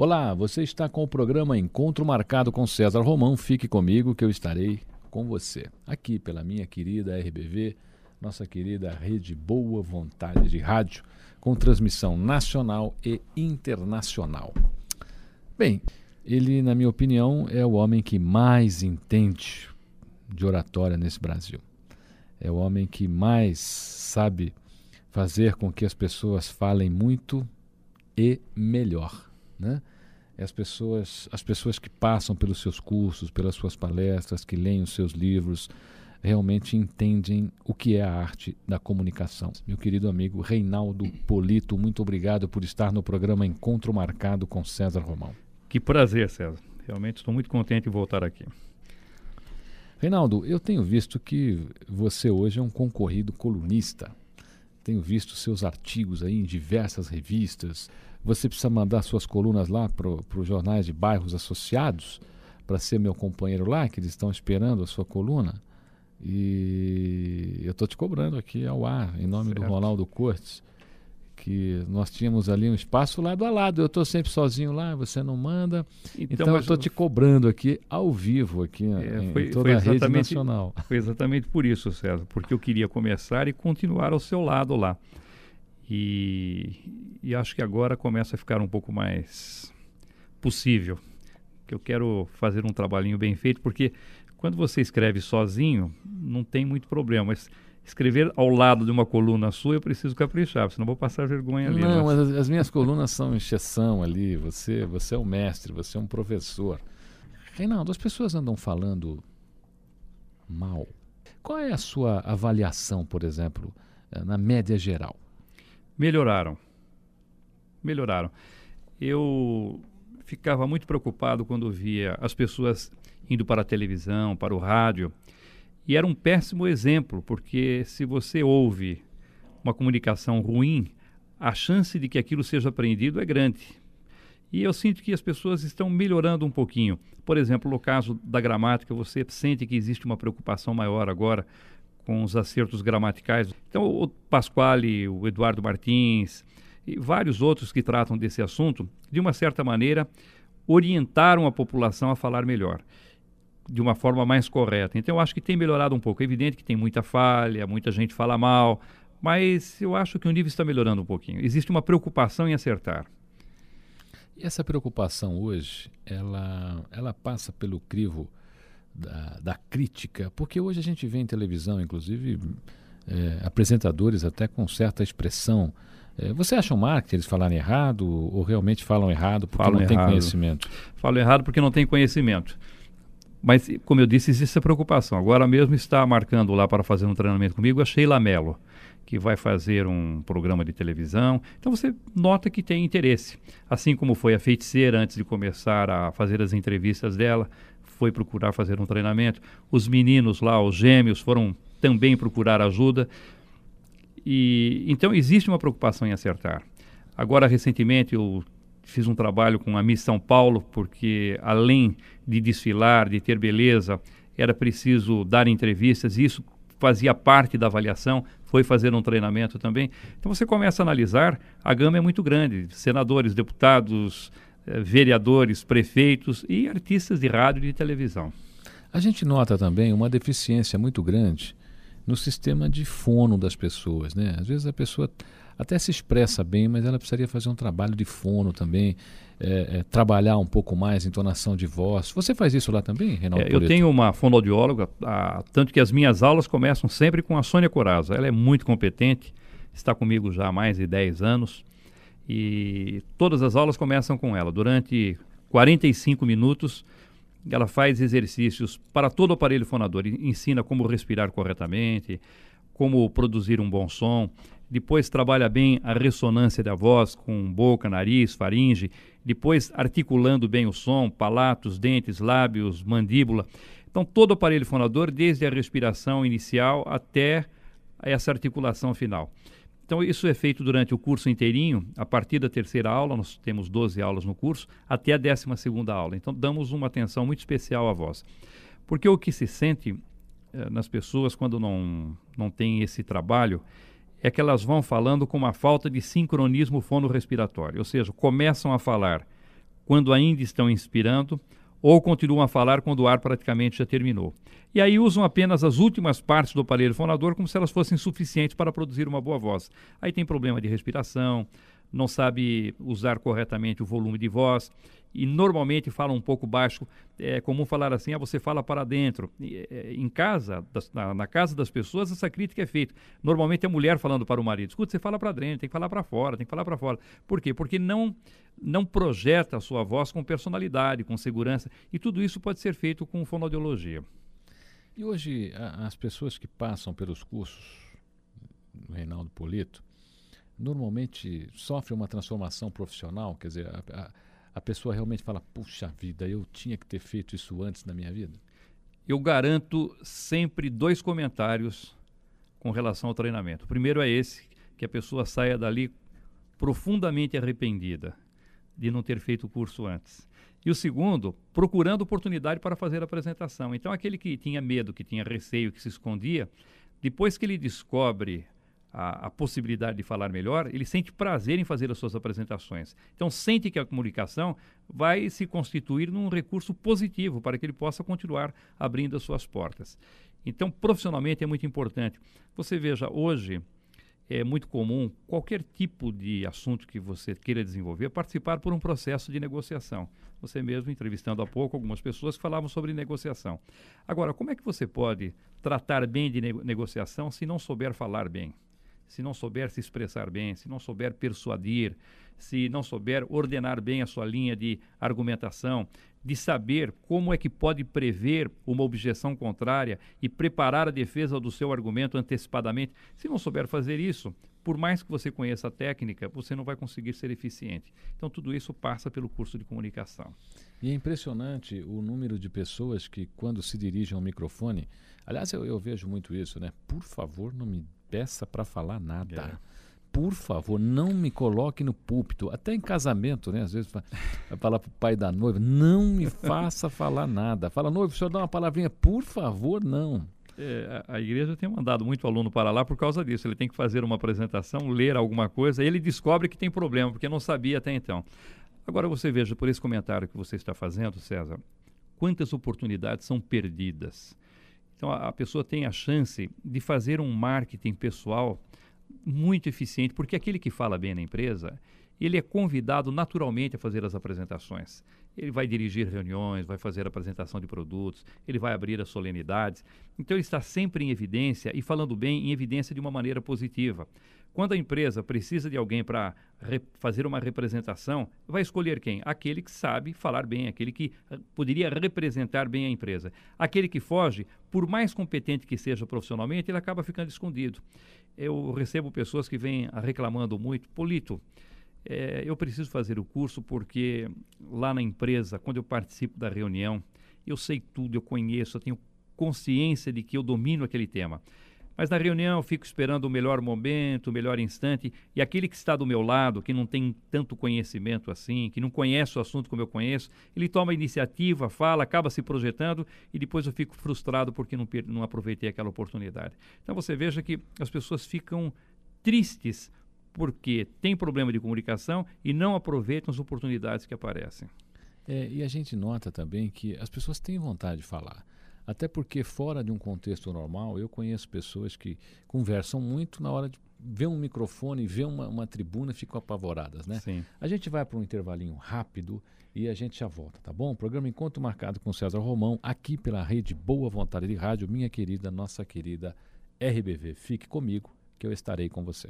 Olá, você está com o programa Encontro Marcado com César Romão. Fique comigo que eu estarei com você. Aqui pela minha querida RBV, nossa querida rede Boa Vontade de Rádio, com transmissão nacional e internacional. Bem, ele, na minha opinião, é o homem que mais entende de oratória nesse Brasil. É o homem que mais sabe fazer com que as pessoas falem muito e melhor né? As pessoas, as pessoas que passam pelos seus cursos, pelas suas palestras, que leem os seus livros, realmente entendem o que é a arte da comunicação. Meu querido amigo Reinaldo Polito, muito obrigado por estar no programa Encontro Marcado com César Romão. Que prazer, César. Realmente estou muito contente em voltar aqui. Reinaldo, eu tenho visto que você hoje é um concorrido colunista. Tenho visto seus artigos aí em diversas revistas, você precisa mandar suas colunas lá para os jornais de bairros associados para ser meu companheiro lá, que eles estão esperando a sua coluna. E eu estou te cobrando aqui ao ar, em nome certo. do Ronaldo Cortes, que nós tínhamos ali um espaço lado a lado. Eu estou sempre sozinho lá, você não manda. Então, então eu estou te cobrando aqui ao vivo, aqui é, em, foi, toda a rede nacional. Foi exatamente por isso, César, porque eu queria começar e continuar ao seu lado lá. E, e acho que agora começa a ficar um pouco mais possível. Que eu quero fazer um trabalhinho bem feito, porque quando você escreve sozinho, não tem muito problema. Mas escrever ao lado de uma coluna sua, eu preciso caprichar, senão vou passar vergonha ali. Não, mas as, as minhas colunas são exceção ali. Você, você é um mestre, você é um professor. Reinaldo, as pessoas andam falando mal. Qual é a sua avaliação, por exemplo, eh, na média geral? melhoraram. Melhoraram. Eu ficava muito preocupado quando via as pessoas indo para a televisão, para o rádio, e era um péssimo exemplo, porque se você ouve uma comunicação ruim, a chance de que aquilo seja aprendido é grande. E eu sinto que as pessoas estão melhorando um pouquinho. Por exemplo, no caso da gramática, você sente que existe uma preocupação maior agora com os acertos gramaticais. Então, o Pasquale, o Eduardo Martins e vários outros que tratam desse assunto, de uma certa maneira, orientaram a população a falar melhor, de uma forma mais correta. Então, eu acho que tem melhorado um pouco. É evidente que tem muita falha, muita gente fala mal, mas eu acho que o nível está melhorando um pouquinho. Existe uma preocupação em acertar. E essa preocupação hoje, ela, ela passa pelo crivo da, da crítica, porque hoje a gente vê em televisão, inclusive, é, apresentadores até com certa expressão. É, você acha um marketing eles falarem errado ou realmente falam errado porque falam não tem conhecimento? Falam errado porque não tem conhecimento. Mas, como eu disse, existe essa preocupação. Agora mesmo está marcando lá para fazer um treinamento comigo a Sheila Mello, que vai fazer um programa de televisão. Então você nota que tem interesse. Assim como foi a feiticeira antes de começar a fazer as entrevistas dela, foi procurar fazer um treinamento. Os meninos lá, os gêmeos, foram também procurar ajuda. E então existe uma preocupação em acertar. Agora recentemente eu fiz um trabalho com a Miss São Paulo porque além de desfilar, de ter beleza, era preciso dar entrevistas e isso fazia parte da avaliação, foi fazer um treinamento também. Então você começa a analisar, a gama é muito grande, senadores, deputados, eh, vereadores, prefeitos e artistas de rádio e de televisão. A gente nota também uma deficiência muito grande no sistema de fono das pessoas, né? Às vezes a pessoa até se expressa bem, mas ela precisaria fazer um trabalho de fono também, é, é, trabalhar um pouco mais entonação de voz. Você faz isso lá também, Reinaldo? É, eu tenho uma fonoaudióloga, a, tanto que as minhas aulas começam sempre com a Sônia Coraza. Ela é muito competente, está comigo já há mais de 10 anos. E todas as aulas começam com ela. Durante 45 minutos, ela faz exercícios para todo o aparelho fonador, ensina como respirar corretamente, como produzir um bom som. Depois trabalha bem a ressonância da voz com boca, nariz, faringe. Depois articulando bem o som, palatos, dentes, lábios, mandíbula. Então todo o aparelho fonador, desde a respiração inicial até essa articulação final. Então, isso é feito durante o curso inteirinho, a partir da terceira aula, nós temos 12 aulas no curso, até a décima segunda aula. Então, damos uma atenção muito especial à voz. Porque o que se sente nas pessoas quando não, não tem esse trabalho é que elas vão falando com uma falta de sincronismo fonorrespiratório, ou seja, começam a falar quando ainda estão inspirando, ou continuam a falar quando o ar praticamente já terminou. E aí usam apenas as últimas partes do aparelho fonador como se elas fossem suficientes para produzir uma boa voz. Aí tem problema de respiração, não sabe usar corretamente o volume de voz e normalmente fala um pouco baixo. É comum falar assim, ah, você fala para dentro. É, em casa, na, na, casa das pessoas, essa crítica é feita. Normalmente é a mulher falando para o marido, escuta, você fala para dentro, tem que falar para fora, tem que falar para fora. Por quê? Porque não, não projeta a sua voz com personalidade, com segurança. E tudo isso pode ser feito com fonoaudiologia. E hoje, a, as pessoas que passam pelos cursos do Reinaldo Polito, normalmente sofrem uma transformação profissional, quer dizer, a, a, a pessoa realmente fala, puxa vida, eu tinha que ter feito isso antes na minha vida? Eu garanto sempre dois comentários com relação ao treinamento. O primeiro é esse, que a pessoa saia dali profundamente arrependida de não ter feito o curso antes. E o segundo, procurando oportunidade para fazer a apresentação. Então, aquele que tinha medo, que tinha receio, que se escondia, depois que ele descobre a, a, possibilidade de falar melhor, ele sente prazer em fazer as suas apresentações. Então, sente que a comunicação vai se constituir num recurso positivo para que ele possa continuar abrindo as suas portas. Então, profissionalmente é muito importante. Você veja, hoje é muito comum qualquer tipo de assunto que você queira desenvolver participar por um processo de negociação. Você mesmo entrevistando há pouco algumas pessoas que falavam sobre negociação. Agora, como é que você pode tratar bem de negociação se não souber falar bem? Se não souber se expressar bem, se não souber persuadir, se não souber ordenar bem a sua linha de argumentação, de saber como é que pode prever uma objeção contrária e preparar a defesa do seu argumento antecipadamente. Se não souber fazer isso, por mais que você conheça a técnica, você não vai conseguir ser eficiente. Então, tudo isso passa pelo curso de comunicação. E é impressionante o número de pessoas que, quando se dirigem ao microfone, aliás, eu, eu vejo muito isso, né? Por favor, não me peça para falar nada. É por favor, não me coloque no púlpito. Até em casamento, né? Às vezes vai falar para o pai da noiva, não me faça falar nada. Fala, noivo, o senhor dá uma palavrinha, por favor, não. É, a, a igreja tem mandado muito aluno para lá por causa disso. Ele tem que fazer uma apresentação, ler alguma coisa, ele descobre que tem problema, porque não sabia até então. Agora você veja, por esse comentário que você está fazendo, César, quantas oportunidades são perdidas. Então a, a pessoa tem a chance de fazer um marketing pessoal muito eficiente, porque aquele que fala bem na empresa, ele é convidado naturalmente a fazer as apresentações. Ele vai dirigir reuniões, vai fazer apresentação de produtos, ele vai abrir as solenidades. Então ele está sempre em evidência e falando bem em evidência de uma maneira positiva. Quando a empresa precisa de alguém para fazer uma representação, vai escolher quem? Aquele que sabe falar bem, aquele que poderia representar bem a empresa. Aquele que foge, por mais competente que seja profissionalmente, ele acaba ficando escondido. Eu recebo pessoas que vêm reclamando muito, Polito, é, eu preciso fazer o curso porque lá na empresa, quando eu participo da reunião, eu sei tudo, eu conheço, eu tenho consciência de que eu domino aquele tema. Mas na reunião eu fico esperando o melhor momento, o melhor instante, e aquele que está do meu lado, que não tem tanto conhecimento assim, que não conhece o assunto como eu conheço, ele toma a iniciativa, fala, acaba se projetando, e depois eu fico frustrado porque não, não aproveitei aquela oportunidade. Então você veja que as pessoas ficam tristes porque tem problema de comunicação e não aproveitam as oportunidades que aparecem. É, e a gente nota também que as pessoas têm vontade de falar. Até porque, fora de um contexto normal, eu conheço pessoas que conversam muito na hora de ver um microfone, ver uma, uma tribuna, ficam apavoradas, né? Sim. A gente vai para um intervalinho rápido e a gente já volta, tá bom? Programa Encontro Marcado com César Romão, aqui pela rede Boa Vontade de Rádio, minha querida, nossa querida RBV. Fique comigo que eu estarei com você.